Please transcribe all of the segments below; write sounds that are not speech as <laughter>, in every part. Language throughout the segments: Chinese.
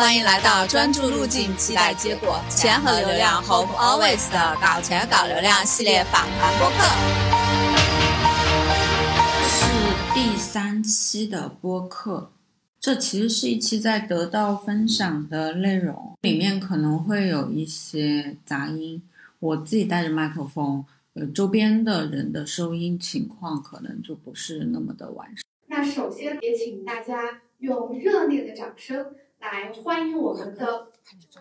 欢迎来到专注路径，期待结果，钱和流量 Hope Always 的搞钱搞流量系列访谈播客，是第三期的播客。这其实是一期在得到分享的内容，里面可能会有一些杂音。我自己带着麦克风，呃，周边的人的收音情况可能就不是那么的完善。那首先也请大家用热烈的掌声来欢迎我们的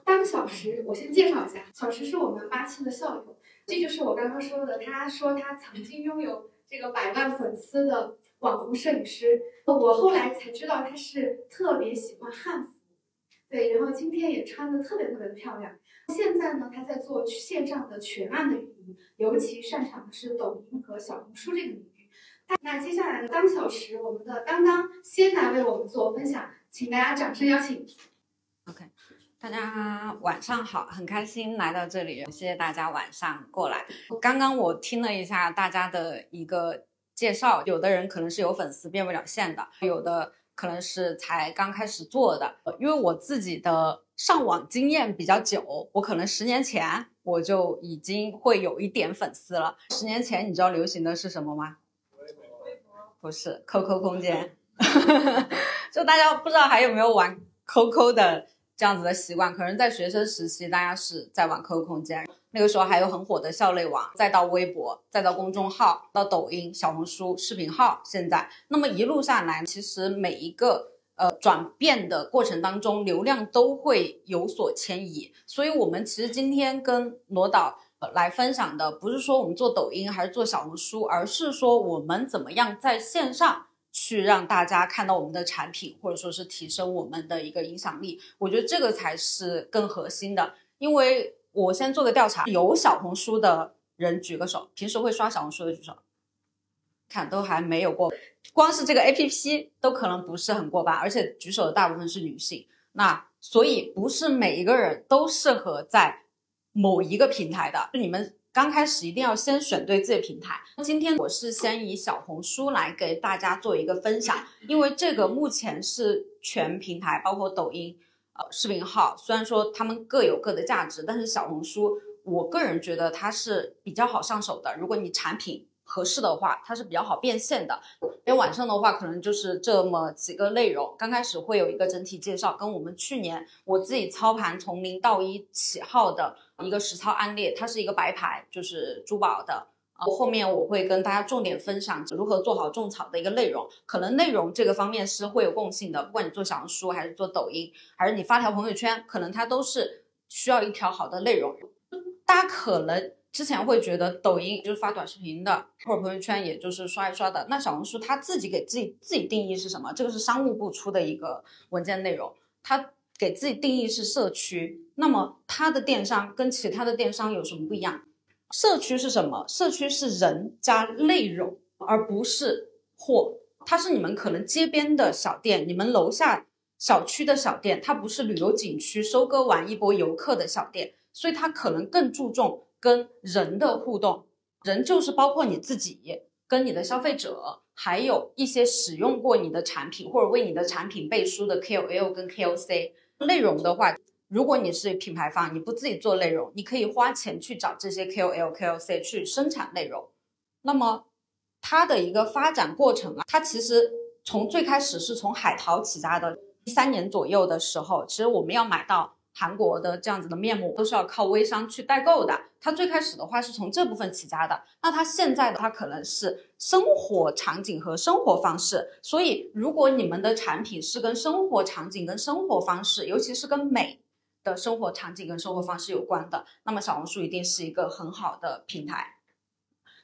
当小时。我先介绍一下，小时是我们八七的校友，这就是我刚刚说的，他说他曾经拥有这个百万粉丝的。网红摄影师，我后来才知道他是特别喜欢汉服，对，然后今天也穿的特别特别的漂亮。现在呢，他在做线上的全案的运营，尤其擅长的是抖音和小红书这个领域。那接下来呢，当小时我们的刚刚先来为我们做分享，请大家掌声邀请。OK，大家晚上好，很开心来到这里，谢谢大家晚上过来。刚刚我听了一下大家的一个。介绍，有的人可能是有粉丝变不了现的，有的可能是才刚开始做的。因为我自己的上网经验比较久，我可能十年前我就已经会有一点粉丝了。十年前你知道流行的是什么吗？不是 QQ 空间，<laughs> 就大家不知道还有没有玩 QQ 的。这样子的习惯，可能在学生时期，大家是在玩 QQ 空间，那个时候还有很火的校内网，再到微博，再到公众号，到抖音、小红书、视频号。现在，那么一路上来，其实每一个呃转变的过程当中，流量都会有所迁移。所以，我们其实今天跟罗导来分享的，不是说我们做抖音还是做小红书，而是说我们怎么样在线上。去让大家看到我们的产品，或者说是提升我们的一个影响力，我觉得这个才是更核心的。因为我先做个调查，有小红书的人举个手，平时会刷小红书的举手，看都还没有过，光是这个 A P P 都可能不是很过半，而且举手的大部分是女性。那所以不是每一个人都适合在某一个平台的，就你们。刚开始一定要先选对自己的平台。今天我是先以小红书来给大家做一个分享，因为这个目前是全平台，包括抖音、呃视频号，虽然说他们各有各的价值，但是小红书，我个人觉得它是比较好上手的。如果你产品合适的话，它是比较好变现的。因为晚上的话，可能就是这么几个内容。刚开始会有一个整体介绍，跟我们去年我自己操盘从零到一起号的。一个实操案例，它是一个白牌，就是珠宝的。后面我会跟大家重点分享如何做好种草的一个内容。可能内容这个方面是会有共性的，不管你做小红书还是做抖音，还是你发条朋友圈，可能它都是需要一条好的内容。大家可能之前会觉得抖音就是发短视频的，或者朋友圈也就是刷一刷的。那小红书它自己给自己自己定义是什么？这个是商务部出的一个文件内容，它给自己定义是社区。那么它的电商跟其他的电商有什么不一样？社区是什么？社区是人加内容，而不是货。它是你们可能街边的小店，你们楼下小区的小店，它不是旅游景区收割完一波游客的小店，所以它可能更注重跟人的互动。人就是包括你自己，跟你的消费者，还有一些使用过你的产品或者为你的产品背书的 KOL 跟 KOC。内容的话。如果你是品牌方，你不自己做内容，你可以花钱去找这些 KOL、KOC 去生产内容。那么它的一个发展过程啊，它其实从最开始是从海淘起家的，一三年左右的时候，其实我们要买到韩国的这样子的面膜，都是要靠微商去代购的。它最开始的话是从这部分起家的。那它现在的话可能是生活场景和生活方式。所以如果你们的产品是跟生活场景、跟生活方式，尤其是跟美。的生活场景跟生活方式有关的，那么小红书一定是一个很好的平台。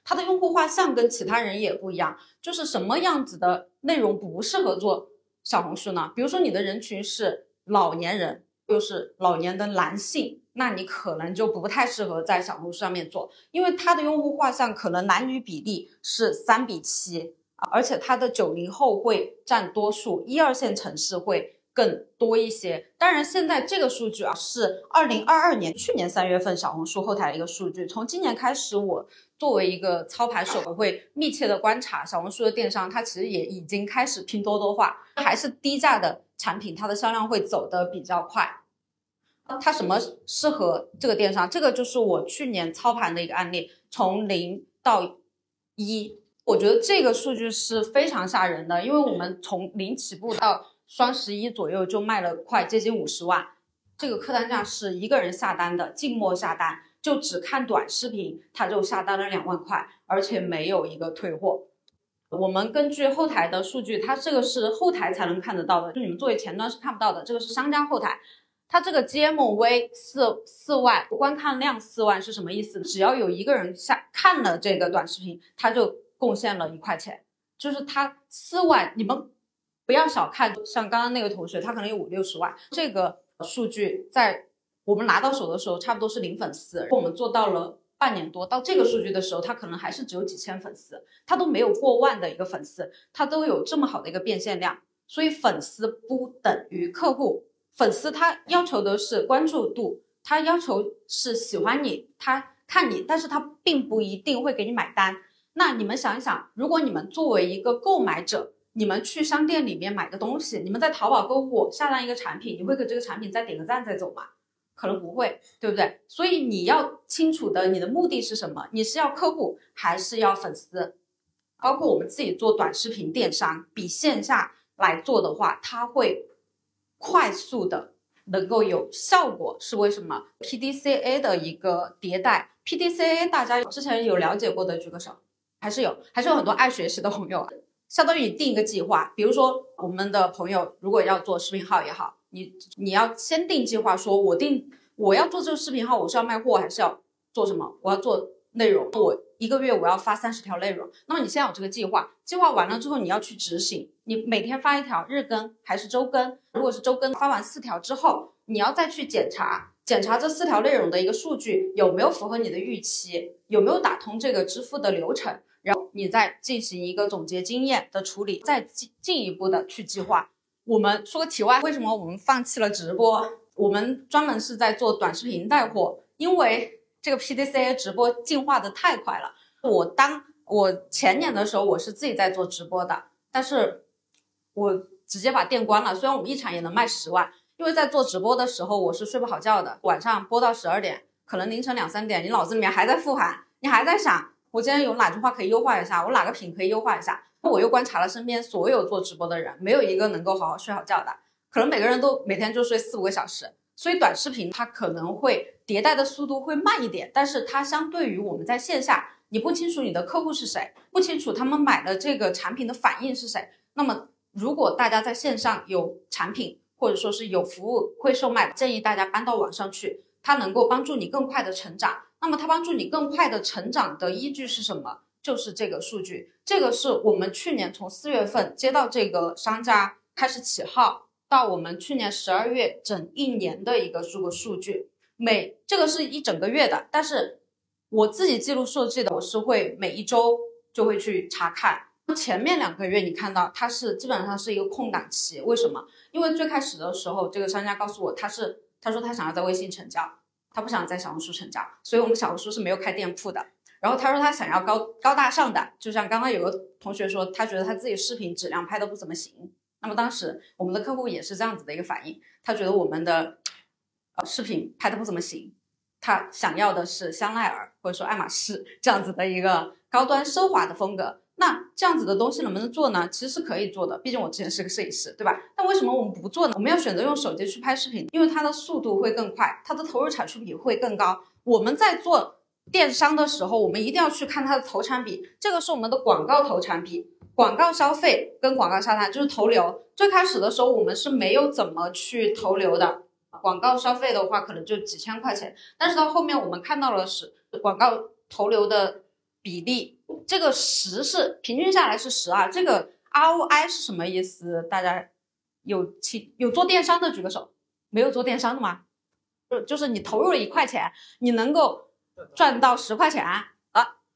它的用户画像跟其他人也不一样，就是什么样子的内容不适合做小红书呢？比如说你的人群是老年人，又是老年的男性，那你可能就不太适合在小红书上面做，因为它的用户画像可能男女比例是三比七啊，而且它的九零后会占多数，一二线城市会。更多一些，当然现在这个数据啊是二零二二年去年三月份小红书后台的一个数据。从今年开始，我作为一个操盘手，我会密切的观察小红书的电商，它其实也已经开始拼多多化，还是低价的产品，它的销量会走得比较快。它什么适合这个电商？这个就是我去年操盘的一个案例，从零到一，我觉得这个数据是非常吓人的，因为我们从零起步到双十一左右就卖了快接近五十万，这个客单价是一个人下单的，静默下单，就只看短视频，他就下单了两万块，而且没有一个退货。我们根据后台的数据，它这个是后台才能看得到的，就你们作为前端是看不到的，这个是商家后台。它这个 GMV 四四万，观看量四万是什么意思？只要有一个人下看了这个短视频，他就贡献了一块钱，就是他四万，你们不要小看，像刚刚那个同学，他可能有五六十万，这个数据在我们拿到手的时候，差不多是零粉丝。我们做到了半年多，到这个数据的时候，他可能还是只有几千粉丝，他都没有过万的一个粉丝，他都有这么好的一个变现量，所以粉丝不等于客户。粉丝他要求的是关注度，他要求是喜欢你，他看你，但是他并不一定会给你买单。那你们想一想，如果你们作为一个购买者，你们去商店里面买个东西，你们在淘宝购物下单一个产品，你会给这个产品再点个赞再走吗？可能不会，对不对？所以你要清楚的，你的目的是什么？你是要客户还是要粉丝？包括我们自己做短视频电商，比线下来做的话，它会。快速的能够有效果是为什么？PDCA 的一个迭代，PDCA 大家之前有了解过的举个手，还是有，还是有很多爱学习的朋友。相当于你定一个计划，比如说我们的朋友如果要做视频号也好，你你要先定计划，说我定我要做这个视频号，我是要卖货还是要做什么？我要做内容，我。一个月我要发三十条内容，那么你现在有这个计划，计划完了之后你要去执行，你每天发一条，日更还是周更？如果是周更，发完四条之后，你要再去检查，检查这四条内容的一个数据有没有符合你的预期，有没有打通这个支付的流程，然后你再进行一个总结经验的处理，再进进一步的去计划。我们说个题外，为什么我们放弃了直播？我们专门是在做短视频带货，因为。这个 PDCA 直播进化的太快了。我当我前年的时候，我是自己在做直播的，但是我直接把店关了。虽然我们一场也能卖十万，因为在做直播的时候，我是睡不好觉的。晚上播到十二点，可能凌晨两三点，你脑子里面还在复盘，你还在想我今天有哪句话可以优化一下，我哪个品可以优化一下。我又观察了身边所有做直播的人，没有一个能够好好睡好觉的，可能每个人都每天就睡四五个小时。所以短视频它可能会迭代的速度会慢一点，但是它相对于我们在线下，你不清楚你的客户是谁，不清楚他们买的这个产品的反应是谁。那么如果大家在线上有产品或者说是有服务会售卖，建议大家搬到网上去，它能够帮助你更快的成长。那么它帮助你更快的成长的依据是什么？就是这个数据，这个是我们去年从四月份接到这个商家开始起号。到我们去年十二月整一年的一个这个数据，每这个是一整个月的，但是我自己记录数据的，我是会每一周就会去查看。前面两个月你看到它是基本上是一个空档期，为什么？因为最开始的时候，这个商家告诉我他是他说他想要在微信成交，他不想在小红书成长，所以我们小红书是没有开店铺的。然后他说他想要高高大上的，就像刚刚有个同学说，他觉得他自己视频质量拍的不怎么行。那么当时我们的客户也是这样子的一个反应，他觉得我们的呃视频拍的不怎么行，他想要的是香奈儿或者说爱马仕这样子的一个高端奢华的风格。那这样子的东西能不能做呢？其实是可以做的，毕竟我之前是个摄影师，对吧？但为什么我们不做呢？我们要选择用手机去拍视频，因为它的速度会更快，它的投入产出比会更高。我们在做电商的时候，我们一定要去看它的投产比，这个是我们的广告投产比。广告消费跟广告下单就是投流。最开始的时候，我们是没有怎么去投流的。广告消费的话，可能就几千块钱。但是到后面，我们看到了是广告投流的比例，这个十是平均下来是十啊。这个 ROI 是什么意思？大家有请有做电商的举个手，没有做电商的吗？就就是你投入了一块钱，你能够赚到十块钱啊。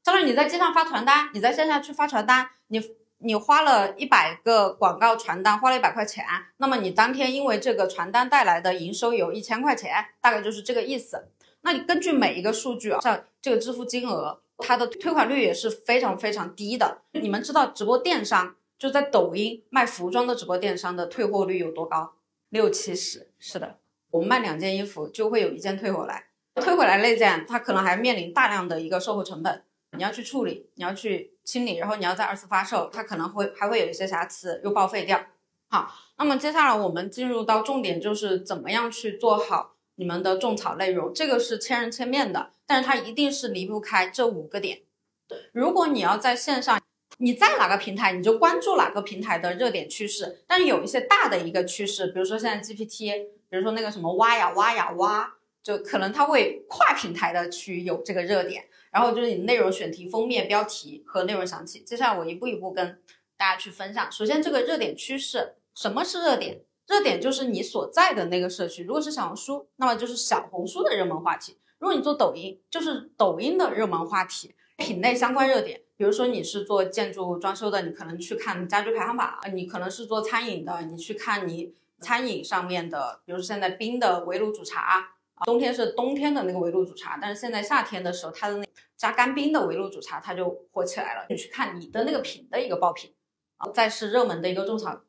相当于你在街上发传单，你在线下去发传单，你。你花了一百个广告传单，花了一百块钱，那么你当天因为这个传单带来的营收有一千块钱，大概就是这个意思。那你根据每一个数据啊，像这个支付金额，它的退款率也是非常非常低的。你们知道直播电商就在抖音卖服装的直播电商的退货率有多高？六七十，是的，我们卖两件衣服就会有一件退回来，退回来那件它可能还面临大量的一个售后成本，你要去处理，你要去清理，然后你要再二次发售，它可能会还会有一些瑕疵又报废掉。好，那么接下来我们进入到重点，就是怎么样去做好你们的种草内容，这个是千人千面的，但是它一定是离不开这五个点。对如果你要在线上，你在哪个平台，你就关注哪个平台的热点趋势。但是有一些大的一个趋势，比如说现在 GPT，比如说那个什么挖呀挖呀挖，就可能它会跨平台的去有这个热点。然后就是你内容选题、封面、标题和内容详情。接下来我一步一步跟大家去分享。首先，这个热点趋势，什么是热点？热点就是你所在的那个社区。如果是小红书，那么就是小红书的热门话题；如果你做抖音，就是抖音的热门话题。品类相关热点，比如说你是做建筑装修的，你可能去看家居排行榜；你可能是做餐饮的，你去看你餐饮上面的，比如现在冰的围炉煮茶，冬天是冬天的那个围炉煮茶，但是现在夏天的时候，它的那加干冰的围炉煮茶，它就火起来了。你去看你的那个品的一个爆品，啊，再是热门的一个种草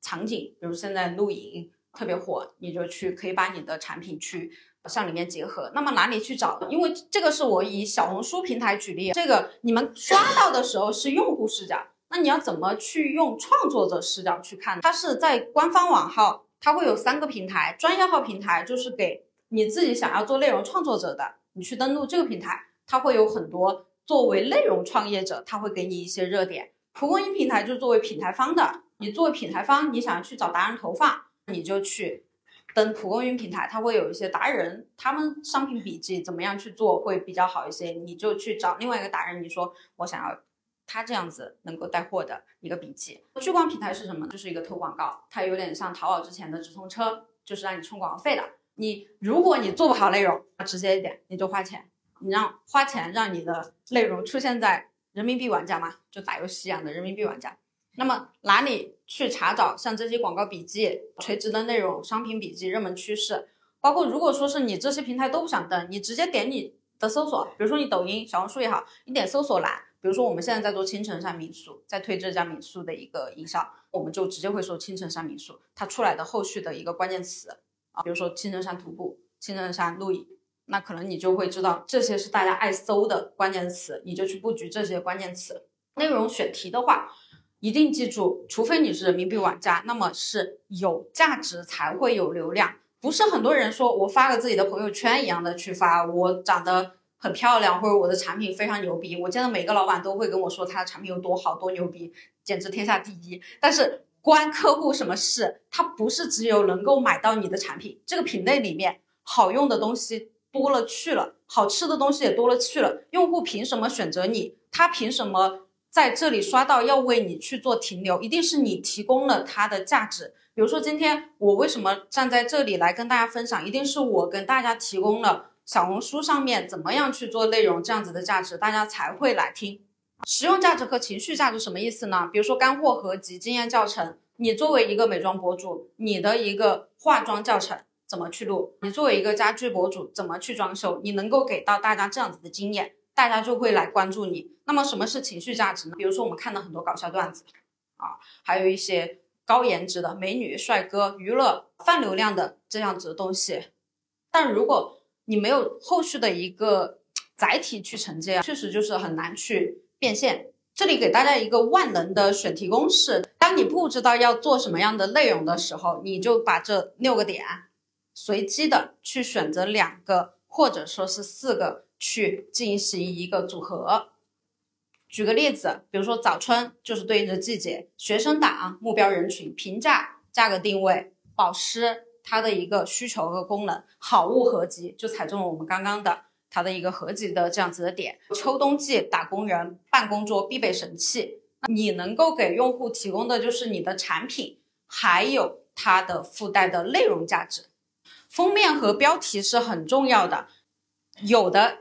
场景，比如现在露营特别火，你就去可以把你的产品去。向里面结合，那么哪里去找？因为这个是我以小红书平台举例，这个你们刷到的时候是用户视角，那你要怎么去用创作者视角去看？它是在官方网号，它会有三个平台，专业号平台就是给你自己想要做内容创作者的，你去登录这个平台，它会有很多作为内容创业者，它会给你一些热点。蒲公英平台就是作为品牌方的，你作为品牌方，你想要去找达人投放，你就去。等蒲公英平台，它会有一些达人，他们商品笔记怎么样去做会比较好一些，你就去找另外一个达人，你说我想要他这样子能够带货的一个笔记。聚光平台是什么？就是一个投广告，它有点像淘宝之前的直通车，就是让你充广告费的。你如果你做不好内容，直接一点，你就花钱，你让花钱让你的内容出现在人民币玩家嘛，就打游戏一样的人民币玩家。那么哪里去查找像这些广告笔记、垂直的内容、商品笔记、热门趋势？包括如果说是你这些平台都不想登，你直接点你的搜索，比如说你抖音、小红书也好，你点搜索栏，比如说我们现在在做青城山民宿，在推这家民宿的一个营销，我们就直接会说青城山民宿，它出来的后续的一个关键词啊，比如说青城山徒步、青城山露营，那可能你就会知道这些是大家爱搜的关键词，你就去布局这些关键词。内容选题的话。一定记住，除非你是人民币玩家，那么是有价值才会有流量。不是很多人说我发个自己的朋友圈一样的去发，我长得很漂亮，或者我的产品非常牛逼。我见到每个老板都会跟我说他的产品有多好多牛逼，简直天下第一。但是关客户什么事？他不是只有能够买到你的产品，这个品类里面好用的东西多了去了，好吃的东西也多了去了。用户凭什么选择你？他凭什么？在这里刷到要为你去做停留，一定是你提供了它的价值。比如说今天我为什么站在这里来跟大家分享，一定是我跟大家提供了小红书上面怎么样去做内容这样子的价值，大家才会来听。实用价值和情绪价值什么意思呢？比如说干货合集、经验教程，你作为一个美妆博主，你的一个化妆教程怎么去录？你作为一个家居博主怎么去装修？你能够给到大家这样子的经验。大家就会来关注你。那么什么是情绪价值呢？比如说我们看到很多搞笑段子，啊，还有一些高颜值的美女、帅哥、娱乐、泛流量的这样子的东西。但如果你没有后续的一个载体去承接，确实就是很难去变现。这里给大家一个万能的选题公式：当你不知道要做什么样的内容的时候，你就把这六个点随机的去选择两个，或者说是四个。去进行一个组合。举个例子，比如说早春就是对应着季节，学生党目标人群，平价价格定位，保湿它的一个需求和功能，好物合集就踩中了我们刚刚的它的一个合集的这样子的点。秋冬季打工人办公桌必备神器，你能够给用户提供的就是你的产品，还有它的附带的内容价值。封面和标题是很重要的，有的。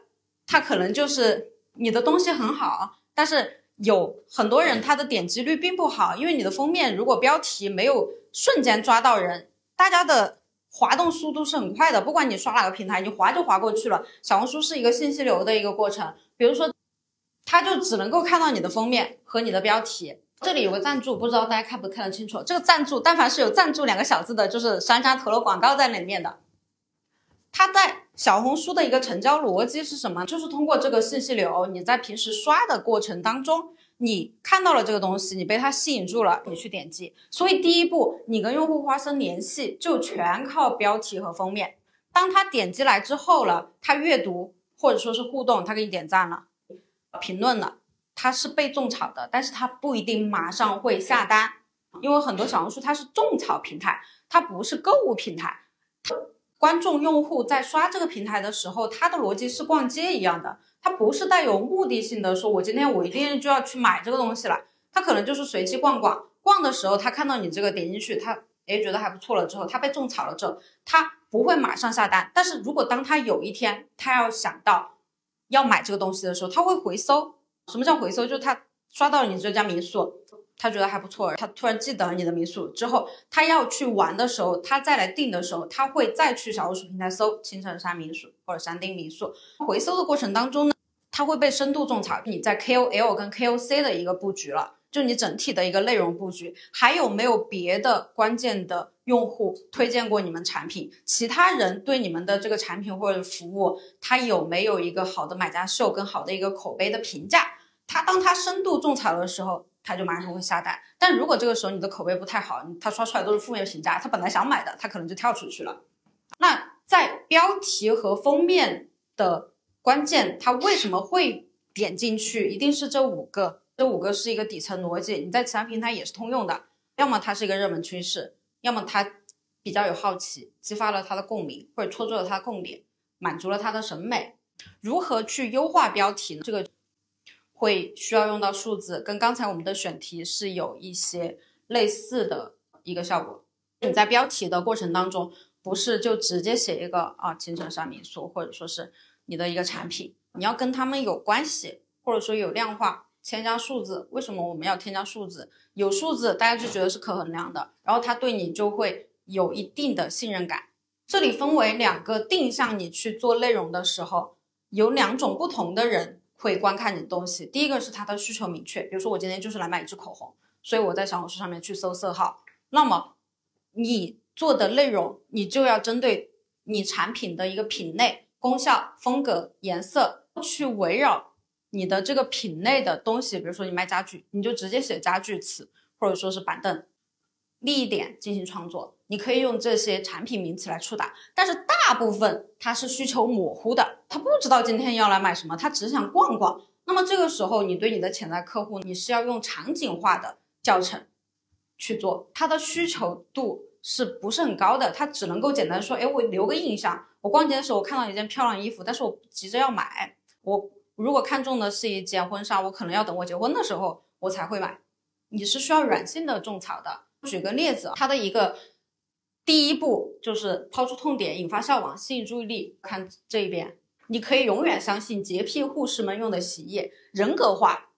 他可能就是你的东西很好，但是有很多人他的点击率并不好，因为你的封面如果标题没有瞬间抓到人，大家的滑动速度是很快的，不管你刷哪个平台，你滑就滑过去了。小红书是一个信息流的一个过程，比如说，他就只能够看到你的封面和你的标题，这里有个赞助，不知道大家看不看得清楚？这个赞助，但凡是有赞助两个小字的，就是商家投了广告在里面的。它在小红书的一个成交逻辑是什么？就是通过这个信息流，你在平时刷的过程当中，你看到了这个东西，你被它吸引住了，你去点击。所以第一步，你跟用户发生联系，就全靠标题和封面。当他点击来之后了，他阅读或者说是互动，他给你点赞了，评论了。它是被种草的，但是它不一定马上会下单，因为很多小红书它是种草平台，它不是购物平台。观众用户在刷这个平台的时候，他的逻辑是逛街一样的，他不是带有目的性的，说我今天我一定就要去买这个东西了，他可能就是随机逛逛，逛的时候他看到你这个点进去，他诶觉得还不错了之后，他被种草了之后，他不会马上下单，但是如果当他有一天他要想到要买这个东西的时候，他会回搜。什么叫回搜？就是他刷到了你这家民宿，他觉得还不错，他突然记得你的民宿之后，他要去玩的时候，他再来订的时候，他会再去小红书平台搜青城山民宿或者山丁民宿。回搜的过程当中呢，他会被深度种草。你在 KOL 跟 KOC 的一个布局了，就你整体的一个内容布局，还有没有别的关键的用户推荐过你们产品？其他人对你们的这个产品或者服务，他有没有一个好的买家秀跟好的一个口碑的评价？他当他深度种草的时候，他就马上会下单。但如果这个时候你的口碑不太好，他刷出来都是负面评价，他本来想买的，他可能就跳出去了。那在标题和封面的关键，他为什么会点进去？一定是这五个，这五个是一个底层逻辑，你在其他平台也是通用的。要么它是一个热门趋势，要么他比较有好奇，激发了他的共鸣，或者戳中了他的共点，满足了他的审美。如何去优化标题呢？这个。会需要用到数字，跟刚才我们的选题是有一些类似的一个效果。你在标题的过程当中，不是就直接写一个啊，青城山民宿，或者说是你的一个产品，你要跟他们有关系，或者说有量化，添加数字。为什么我们要添加数字？有数字，大家就觉得是可衡量的，然后他对你就会有一定的信任感。这里分为两个定向，你去做内容的时候，有两种不同的人。会观看你的东西，第一个是他的需求明确，比如说我今天就是来买一支口红，所以我在小红书上面去搜色号。那么你做的内容，你就要针对你产品的一个品类、功效、风格、颜色，去围绕你的这个品类的东西，比如说你卖家具，你就直接写家具词，或者说是板凳。利益点进行创作，你可以用这些产品名词来触达，但是大部分它是需求模糊的，他不知道今天要来买什么，他只想逛逛。那么这个时候，你对你的潜在客户，你是要用场景化的教程去做，他的需求度是不是很高的？他只能够简单说，哎，我留个印象，我逛街的时候我看到一件漂亮衣服，但是我急着要买，我如果看中的是一件婚纱，我可能要等我结婚的时候我才会买。你是需要软性的种草的。举个例子，它的一个第一步就是抛出痛点，引发效往，吸引注意力。看这一边，你可以永远相信洁癖护士们用的洗衣液，人格化，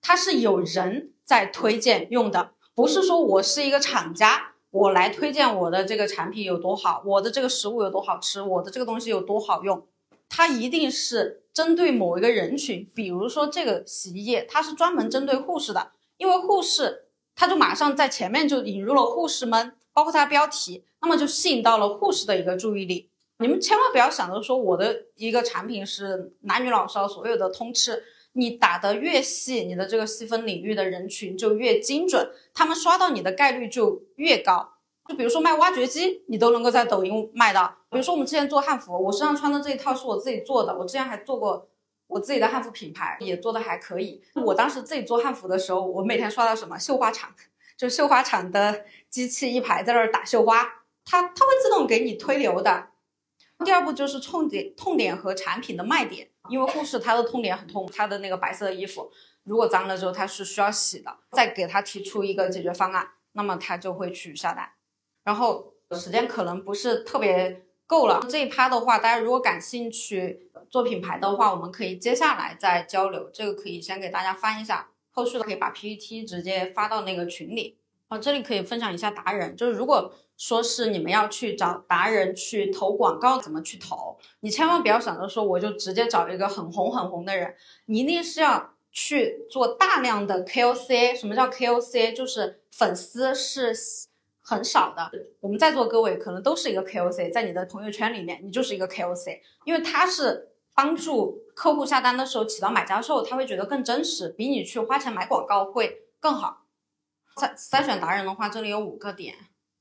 它是有人在推荐用的，不是说我是一个厂家，我来推荐我的这个产品有多好，我的这个食物有多好吃，我的这个东西有多好用，它一定是针对某一个人群，比如说这个洗衣液，它是专门针对护士的，因为护士。他就马上在前面就引入了护士们，包括它标题，那么就吸引到了护士的一个注意力。你们千万不要想着说我的一个产品是男女老少所有的通吃，你打得越细，你的这个细分领域的人群就越精准，他们刷到你的概率就越高。就比如说卖挖掘机，你都能够在抖音卖到。比如说我们之前做汉服，我身上穿的这一套是我自己做的，我之前还做过。我自己的汉服品牌也做的还可以。我当时自己做汉服的时候，我每天刷到什么绣花厂，就绣花厂的机器一排在那儿打绣花，它它会自动给你推流的。第二步就是痛点痛点和产品的卖点，因为护士她的痛点很痛，她的那个白色的衣服如果脏了之后她是需要洗的，再给她提出一个解决方案，那么她就会去下单。然后时间可能不是特别够了，这一趴的话，大家如果感兴趣。做品牌的话，我们可以接下来再交流。这个可以先给大家翻一下，后续的可以把 PPT 直接发到那个群里。好，这里可以分享一下达人，就是如果说是你们要去找达人去投广告，怎么去投？你千万不要想着说我就直接找一个很红很红的人，你一定是要去做大量的 KOC。什么叫 KOC？就是粉丝是很少的。我们在座各位可能都是一个 KOC，在你的朋友圈里面，你就是一个 KOC，因为它是帮助客户下单的时候起到买家秀，他会觉得更真实，比你去花钱买广告会更好。筛筛选达人的话，这里有五个点。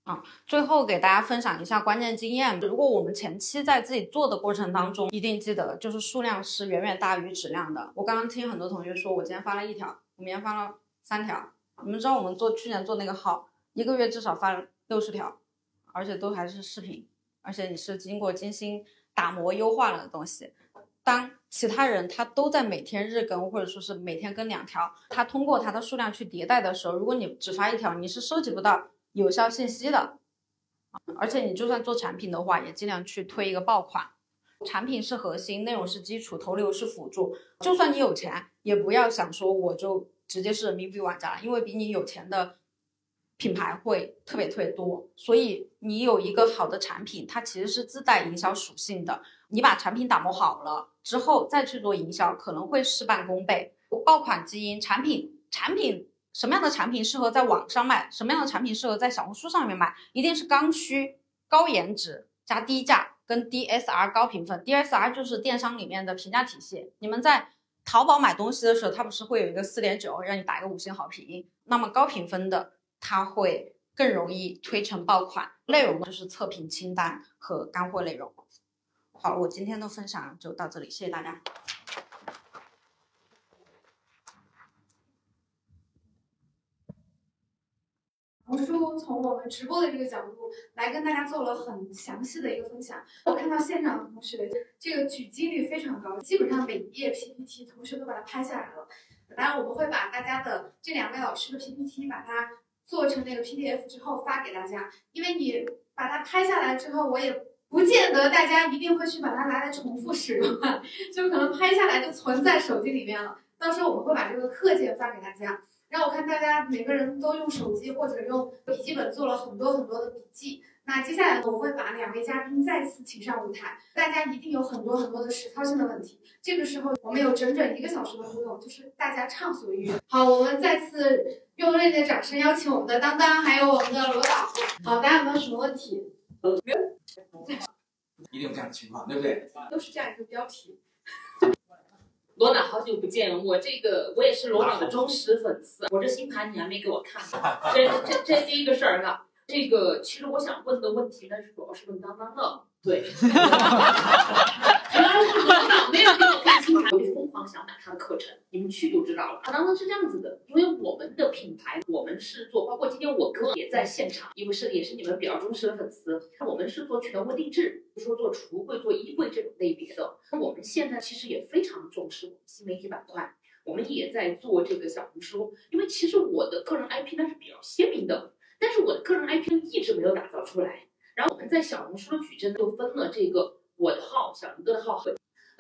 啊，最后给大家分享一下关键经验。如果我们前期在自己做的过程当中，一定记得就是数量是远远大于质量的。我刚刚听很多同学说，我今天发了一条，我明天发了三条。你们知道我们做去年做那个号，一个月至少发六十条，而且都还是视频，而且你是经过精心打磨优化了的东西。当其他人他都在每天日更，或者说是每天更两条，他通过他的数量去迭代的时候，如果你只发一条，你是收集不到。有效信息的，而且你就算做产品的话，也尽量去推一个爆款。产品是核心，内容是基础，投流是辅助。就算你有钱，也不要想说我就直接是人民币玩家了，因为比你有钱的品牌会特别特别多。所以你有一个好的产品，它其实是自带营销属性的。你把产品打磨好了之后，再去做营销，可能会事半功倍。爆款基因，产品产品。什么样的产品适合在网上卖？什么样的产品适合在小红书上面卖？一定是刚需、高颜值加低价跟 DSR 高评分。DSR 就是电商里面的评价体系。你们在淘宝买东西的时候，它不是会有一个四点九，让你打一个五星好评？那么高评分的，它会更容易推成爆款。内容就是测评清单和干货内容。好了，我今天的分享就到这里，谢谢大家。红书从我们直播的这个角度来跟大家做了很详细的一个分享。我看到现场的同学这个举机率非常高，基本上每一页 PPT 同学都把它拍下来了。当然，我们会把大家的这两位老师的 PPT 把它做成那个 PDF 之后发给大家。因为你把它拍下来之后，我也不见得大家一定会去把它拿来重复使用，<laughs> 就可能拍下来就存在手机里面了。到时候我们会把这个课件发给大家。让我看大家每个人都用手机或者用笔记本做了很多很多的笔记。那接下来呢，我会把两位嘉宾再次请上舞台。大家一定有很多很多的实操性的问题。这个时候，我们有整整一个小时的互动，就是大家畅所欲言。好，我们再次用热烈的掌声邀请我们的当当，还有我们的罗导。好，大家有没有什么问题？一定有这样的情况，对不对？都是这样一个标题。罗导，好久不见了，我这个我也是罗导的忠实粉丝，我这新盘你还没给我看呢，<laughs> 这这这第一个事儿哈，这个其实我想问的问题呢，是主要是问当当的，对。<laughs> 没有给我我就疯狂想买他的课程，你们去就知道了。他当时是这样子的，因为我们的品牌，我们是做，包括今天我哥也在现场，因为是也是你们比较忠实的粉丝。我们是做全屋定制，说做橱柜、做衣柜这种类别的。那我们现在其实也非常重视新媒体板块，我们也在做这个小红书，因为其实我的个人 IP 呢是比较鲜明的，但是我的个人 IP 一直没有打造出来。然后我们在小红书的矩阵就分了这个我的号、小林哥的号和。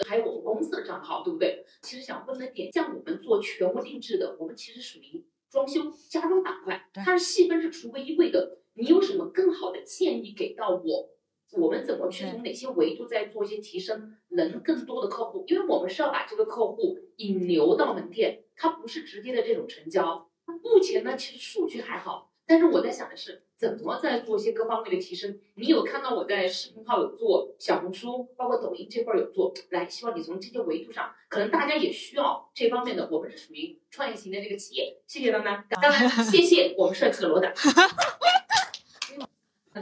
还有我们公司的账号，对不对？其实想问的点，像我们做全屋定制的，我们其实属于装修家装板块，它是细分是橱柜衣柜的。你有什么更好的建议给到我？我们怎么去从哪些维度再做一些提升，能更多的客户？因为我们是要把这个客户引流到门店，它不是直接的这种成交。目前呢，其实数据还好。但是我在想的是，怎么在做一些各方面的提升？你有看到我在视频号有做，小红书包括抖音这块有做，来，希望你从这些维度上，可能大家也需要这方面的。我们是属于创业型的这个企业，谢谢当当，当然谢谢我们设计的罗导。<laughs>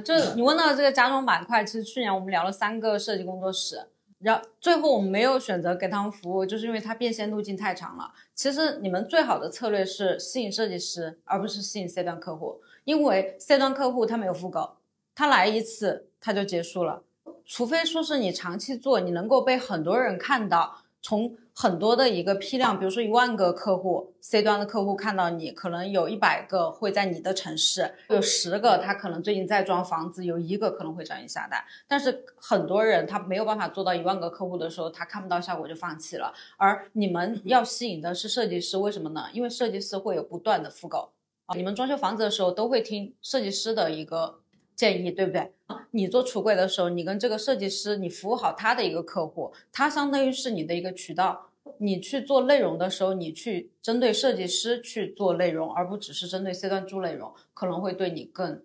这你问到这个家装板块，其实去年我们聊了三个设计工作室。然后最后我们没有选择给他们服务，就是因为它变现路径太长了。其实你们最好的策略是吸引设计师，而不是吸引 C 端客户，因为 C 端客户他没有复购，他来一次他就结束了，除非说是你长期做，你能够被很多人看到。从很多的一个批量，比如说一万个客户，C 端的客户看到你，可能有一百个会在你的城市，有十个他可能最近在装房子，有一个可能会找你下单。但是很多人他没有办法做到一万个客户的时候，他看不到效果就放弃了。而你们要吸引的是设计师，为什么呢？因为设计师会有不断的复购啊，你们装修房子的时候都会听设计师的一个。建议对不对？你做橱柜的时候，你跟这个设计师，你服务好他的一个客户，他相当于是你的一个渠道。你去做内容的时候，你去针对设计师去做内容，而不只是针对 C 端做内容，可能会对你更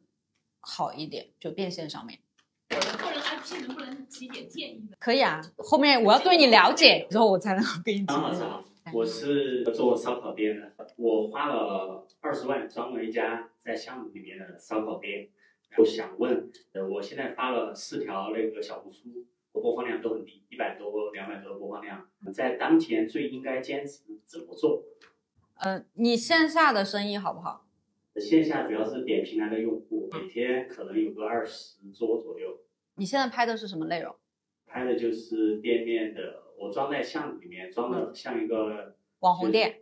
好一点，就变现上面。我的个人 IP 能不能提点建议呢？可以啊，后面我要对你了解之后，我才能给你提张我是做烧烤店的，我花了二十万装了一家在项目里面的烧烤店。我想问，呃，我现在发了四条那个小红书，播放量都很低，一百多、两百多的播放量，在当前最应该坚持怎么做？呃，你线下的生意好不好？线下主要是点评来的用户，每天可能有个二十桌左右，你现在拍的是什么内容？拍的就是店面的，我装在项目里面，装的像一个网红店，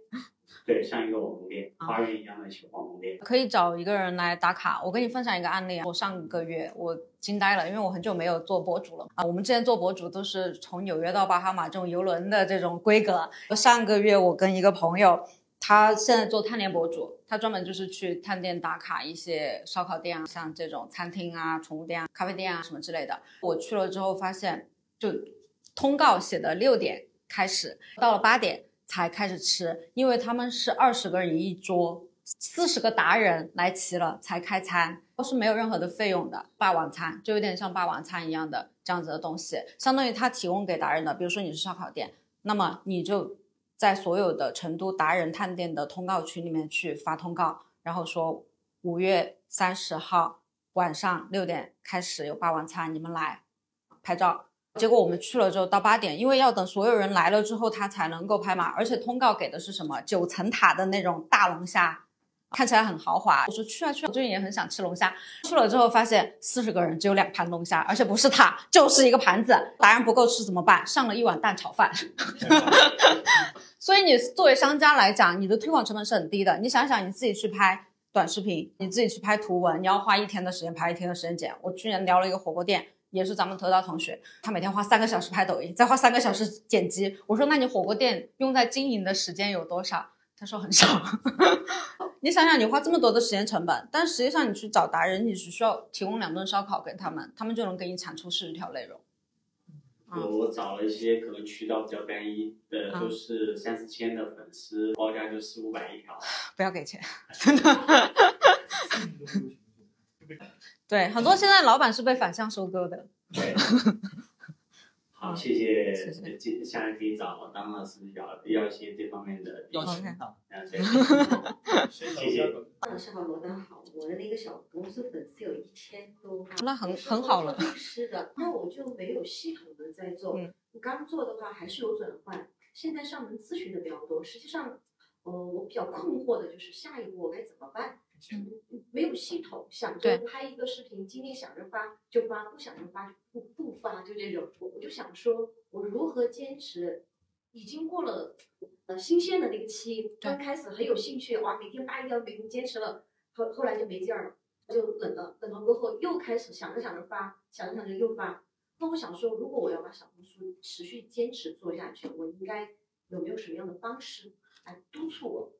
对，像一个网红店，花园一样的小网红店。可以找一个人来打卡。我跟你分享一个案例啊，我上个月我惊呆了，因为我很久没有做博主了啊。我们之前做博主都是从纽约到巴哈马这种游轮的这种规格。上个月我跟一个朋友，他现在做探店博主，他专门就是去探店打卡一些烧烤店啊，像这种餐厅啊、宠物店啊、咖啡店啊什么之类的。我去了之后发现，就通告写的六点开始，到了八点才开始吃，因为他们是二十个人一桌，四十个达人来齐了才开餐，都是没有任何的费用的霸王餐，就有点像霸王餐一样的这样子的东西，相当于他提供给达人的。比如说你是烧烤店，那么你就在所有的成都达人探店的通告群里面去发通告，然后说五月三十号晚上六点开始有霸王餐，你们来拍照。结果我们去了之后到八点，因为要等所有人来了之后，他才能够拍嘛。而且通告给的是什么九层塔的那种大龙虾，看起来很豪华。我说去啊去啊，我最近也很想吃龙虾。去了之后发现四十个人只有两盘龙虾，而且不是塔，就是一个盘子。达人不够吃怎么办？上了一碗蛋炒饭。<laughs> <laughs> 所以你作为商家来讲，你的推广成本是很低的。你想想，你自己去拍短视频，你自己去拍图文，你要花一天的时间拍一天的时间剪。我去年聊了一个火锅店。也是咱们德大同学，他每天花三个小时拍抖音，再花三个小时剪辑。我说，那你火锅店用在经营的时间有多少？他说很少。<laughs> 你想想，你花这么多的时间成本，但实际上你去找达人，你只需要提供两顿烧烤给他们，他们就能给你产出四十条内容。我我找了一些可能渠道比较单一的，都是三四千的粉丝，报价就四五百一条。<laughs> 不要给钱，<laughs> 真的。对，很多现在老板是被反向收割的。对，<laughs> 好，谢谢。接下来可以找张老师要要一些这方面的邀请。好。谢，<laughs> 谢谢。老师好，罗丹好，我的那个小公司粉丝有一千多，那很很好了。是的，那我就没有系统的在做。嗯。刚做的话还是有转换，现在上门咨询的比较多。实际上，呃，我比较困惑的就是下一步我该怎么办？嗯，没有系统，想着拍一个视频，今天想着发就发，不想着发就不不发，就这种。我我就想说，我如何坚持？已经过了呃新鲜的那个期，刚开始很有兴趣，哇，每天发一条，每天坚持了，后后来就没劲儿了，就冷了。冷了过后又开始想着想着发，想着想着又发。那我想说，如果我要把小红书持续坚持做下去，我应该有没有什么样的方式来督促我？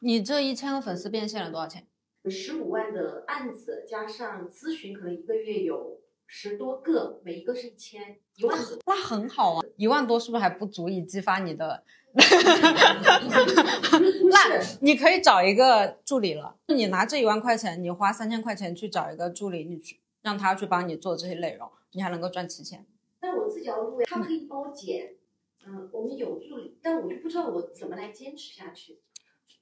你这一千个粉丝变现了多少钱？十五万的案子加上咨询，可能一个月有十多个，每一个是一千一万多，那很好啊！一万多是不是还不足以激发你的？<laughs> 那你可以找一个助理了。你拿这一万块钱，你花三千块钱去找一个助理，你去让他去帮你做这些内容，你还能够赚七千。但我自己要录呀，他可以帮我剪。嗯，我们有助理，但我就不知道我怎么来坚持下去。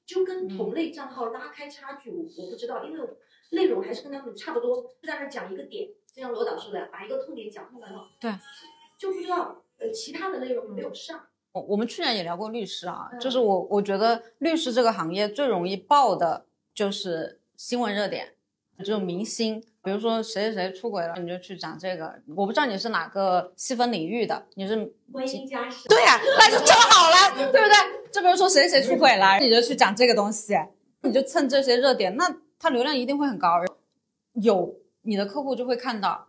就跟同类账号拉开差距，我我不知道，因为内容还是跟他们差不多，就在那讲一个点，就像罗导说的，把一个痛点讲出来了。对，就不知道呃其他的内容没有上。我我们去年也聊过律师啊，就是我我觉得律师这个行业最容易爆的就是新闻热点，这种明星，比如说谁谁谁出轨了，你就去讲这个。我不知道你是哪个细分领域的，你是婚姻家事。对呀，那就正好了，对不对？就比如说谁谁出轨了，你就去讲这个东西，你就蹭这些热点，那它流量一定会很高，有你的客户就会看到。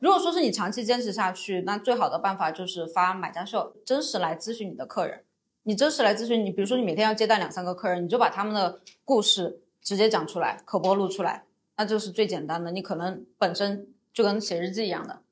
如果说是你长期坚持下去，那最好的办法就是发买家秀，真实来咨询你的客人。你真实来咨询你，比如说你每天要接待两三个客人，你就把他们的故事直接讲出来，口播录出来，那就是最简单的。你可能本身就跟写日记一样的，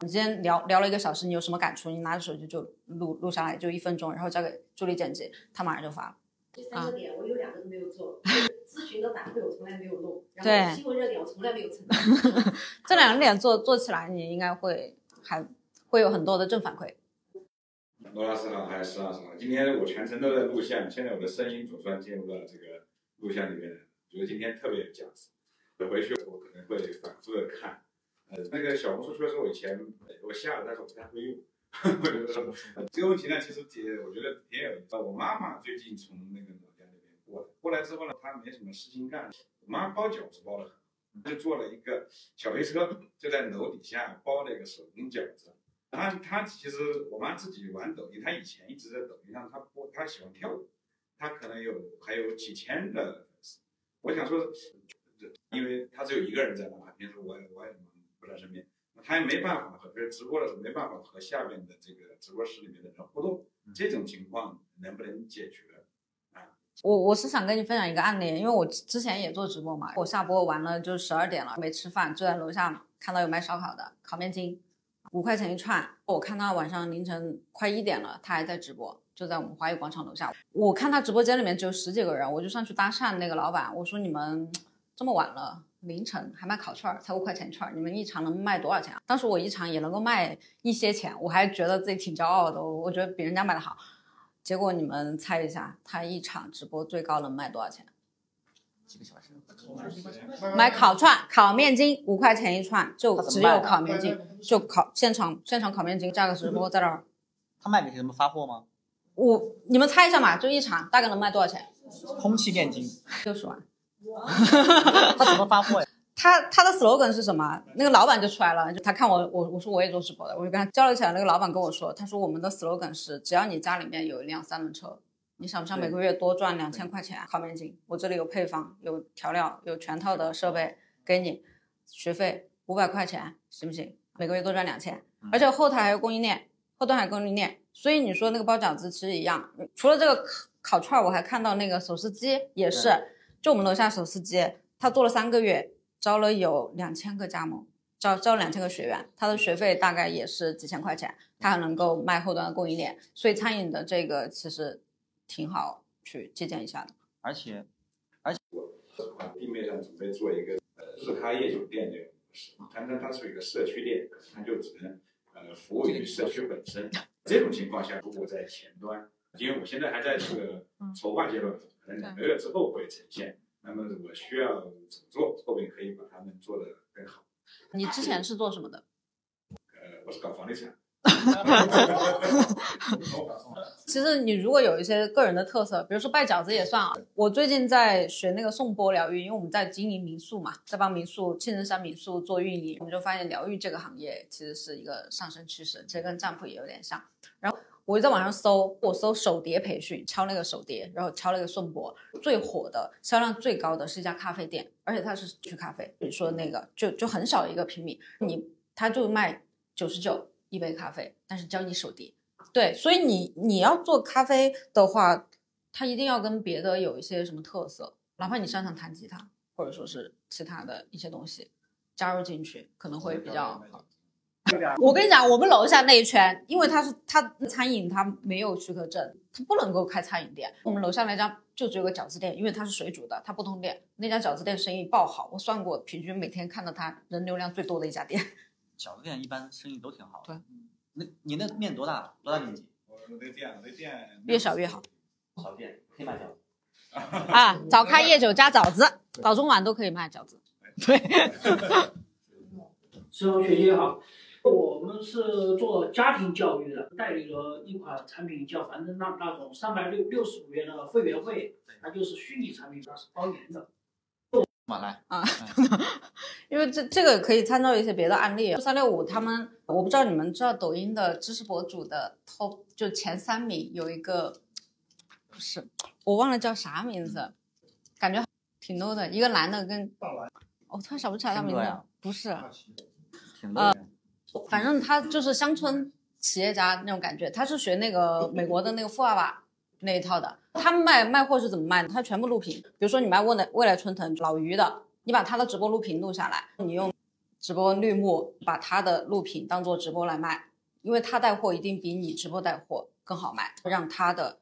你今天聊聊了一个小时，你有什么感触？你拿着手机就录录下来，就一分钟，然后交给助理剪辑，他马上就发了。第三个点，我有两个都没有做，<laughs> 咨询的反馈我从来没有弄，然对后新闻热点我从来没有承担。<laughs> 这两个点做做起来，你应该会还会有很多的正反馈。罗老师好，还有石老师好。今天我全程都在录像，现在我的声音总算进入到这个录像里面来了，觉得今天特别有价值。回去我可能会反复的看。呃，那个小红书，说实我以前我下了，但是我不太会用。<laughs> 我觉得这个问题呢，其实也，我觉得也有。我妈妈最近从那个老家那边过来，过来之后呢，她没什么事情干，我妈包饺子包的很，就做了一个小推车，就在楼底下包了一个手工饺子。她她其实我妈自己玩抖音，她以前一直在抖音上，她播她喜欢跳舞，她可能有还有几千的粉丝。我想说，因为他只有一个人在那，平时我也我也不在身边，他也没办法和就是直播的时候没办法和下面的这个直播室里面的人互动，这种情况能不能解决？我我是想跟你分享一个案例，因为我之前也做直播嘛，我下播完了就十二点了，没吃饭，就在楼下看到有卖烧烤的，烤面筋，五块钱一串。我看到晚上凌晨快一点了，他还在直播，就在我们华谊广场楼下。我看他直播间里面只有十几个人，我就上去搭讪那个老板，我说你们这么晚了。凌晨还卖烤串儿，才五块钱一串儿，你们一场能卖多少钱啊？当时我一场也能够卖一些钱，我还觉得自己挺骄傲的，我我觉得比人家卖的好。结果你们猜一下，他一场直播最高能卖多少钱？几个小时？买烤串、烤面筋五块钱一串，就只有烤面筋，就烤现场现场烤面筋，价格直播在这儿。<laughs> 他卖给什么发货吗？我你们猜一下嘛，就一场大概能卖多少钱？空气面筋六十万。<laughs> 他怎么发货呀？他他的 slogan 是什么？那个老板就出来了，就他看我我我说我也做直播的，我就跟他交流起来。那个老板跟我说，他说我们的 slogan 是只要你家里面有一辆三轮车，你想不想每个月多赚两千块钱烤面筋？我这里有配方、有调料、有全套的设备给你，学费五百块钱行不行？每个月多赚两千，而且后台还有供应链，后端还有供应链。所以你说那个包饺子其实一样，除了这个烤烤串，我还看到那个手撕鸡也是，就我们楼下手撕鸡，他做了三个月。招了有两千个加盟，招招两千个学员，他的学费大概也是几千块钱，他还能够卖后端的供应链，所以餐饮的这个其实挺好去借鉴一下的。而且，而且我地面上准备做一个呃日咖夜酒店这个模式，但是它是一个社区店，它就只能呃服务于社区本身。这种情况下，如果在前端，因为我现在还在这个筹划阶段，可能两个月之后会呈现。那么我需要怎么做，后面可以把他们做得更好。你之前是做什么的？呃，我是搞房地产。<laughs> <laughs> 其实你如果有一些个人的特色，比如说拜饺子也算啊。我最近在学那个颂钵疗愈，因为我们在经营民宿嘛，在帮民宿青城山民宿做运营，我们就发现疗愈这个行业其实是一个上升趋势，其实跟占卜也有点像。然后我就在网上搜，我搜手碟培训，敲那个手碟，然后敲了一个颂钵，最火的、销量最高的是一家咖啡店，而且它是去咖啡，比如说那个就就很小一个平米，你他就卖九十九一杯咖啡，但是教你手碟。对，所以你你要做咖啡的话，它一定要跟别的有一些什么特色，哪怕你擅长弹吉他，或者说是其他的一些东西加入进去，可能会比较好。我跟你讲，我们楼下那一圈，因为他是他餐饮，他没有许可证，他不能够开餐饮店。我们楼下那家就只有个饺子店，因为它是水煮的，它不通电。那家饺子店生意爆好，我算过，平均每天看到他人流量最多的一家店。饺子店一般生意都挺好的。对，那你那面多大？多大面积？我那店那店越小越好。小店可以卖饺子。啊，早开夜酒加饺子，早中晚都可以卖饺子。对。<laughs> 石同学也好。我们是做家庭教育的，代理了一款产品，叫反正那那种三百六六十五元的会员费，它就是虚拟产品，它是包年的。马来啊，<laughs> 因为这这个可以参照一些别的案例。三六五他们，我不知道你们知道抖音的知识博主的 top 就前三名有一个，不是我忘了叫啥名字，感觉挺 low 的，一个男的跟，我突然想不起来他名字，不是，呃。反正他就是乡村企业家那种感觉，他是学那个美国的那个富爸爸那一套的。他卖卖货是怎么卖的？他全部录屏，比如说你卖未来未来春藤老于的，你把他的直播录屏录下来，你用直播绿幕，把他的录屏当做直播来卖，因为他带货一定比你直播带货更好卖，让他的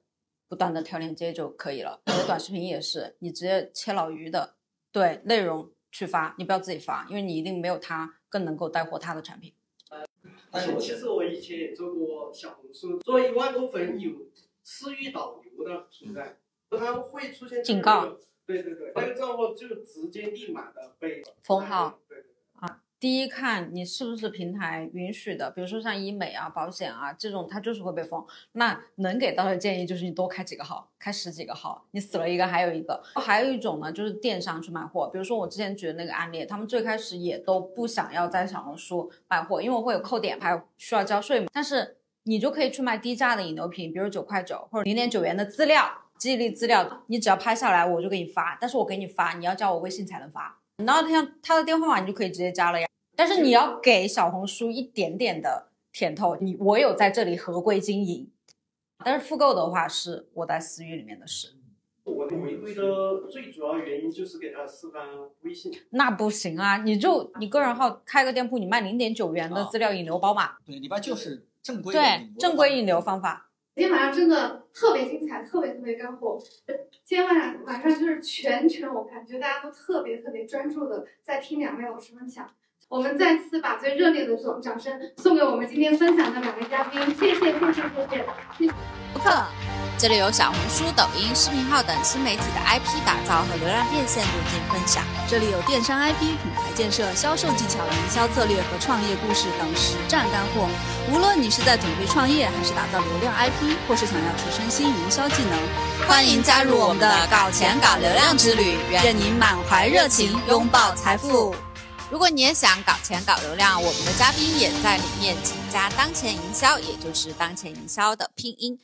不断的跳链接就可以了。你的短视频也是，你直接切老于的，对内容去发，你不要自己发，因为你一定没有他更能够带货他的产品。但是其实我以前也做过小红书，做一万多粉有私域导流的存在，它会出现警告。对对对，那个账号就直接立马的被封号。第一看你是不是平台允许的，比如说像医美啊、保险啊这种，它就是会被封。那能给到的建议就是你多开几个号，开十几个号，你死了一个还有一个。还有一种呢，就是电商去卖货，比如说我之前举的那个案例，他们最开始也都不想要在小红书卖货，因为会有扣点，还有需要交税嘛。但是你就可以去卖低价的引流品，比如九块九或者零点九元的资料。记忆力资料，你只要拍下来，我就给你发。但是我给你发，你要加我微信才能发。然后像他的电话号码，你就可以直接加了呀。但是你要给小红书一点点的甜头，你我有在这里合规经营。但是复购的话，是我在私域里面的事。我的违规的最主要原因就是给他示范微信。那不行啊！你就你个人号开个店铺，你卖零点九元的资料引流包嘛？对，里边就是正规对正规引流方法。今天晚上真的特别精彩，特别特别干货。今天晚上晚上就是全程，我感觉大家都特别特别专注的在听两位老师分享。我们再次把最热烈的掌掌声送给我们今天分享的两位嘉宾，谢谢谢谢谢谢。不客。这里有小红书、抖音、视频号等新媒体的 IP 打造和流量变现路径分享。这里有电商 IP 品牌建设、销售技巧、营销策略和创业故事等实战干货。无论你是在准备创业，还是打造流量 IP，或是想要提升新营销技能，欢迎加入我们的搞钱搞流量之旅。愿您满怀热情，拥抱财富。如果你也想搞钱搞流量，我们的嘉宾也在里面，请加当前营销，也就是当前营销的拼音。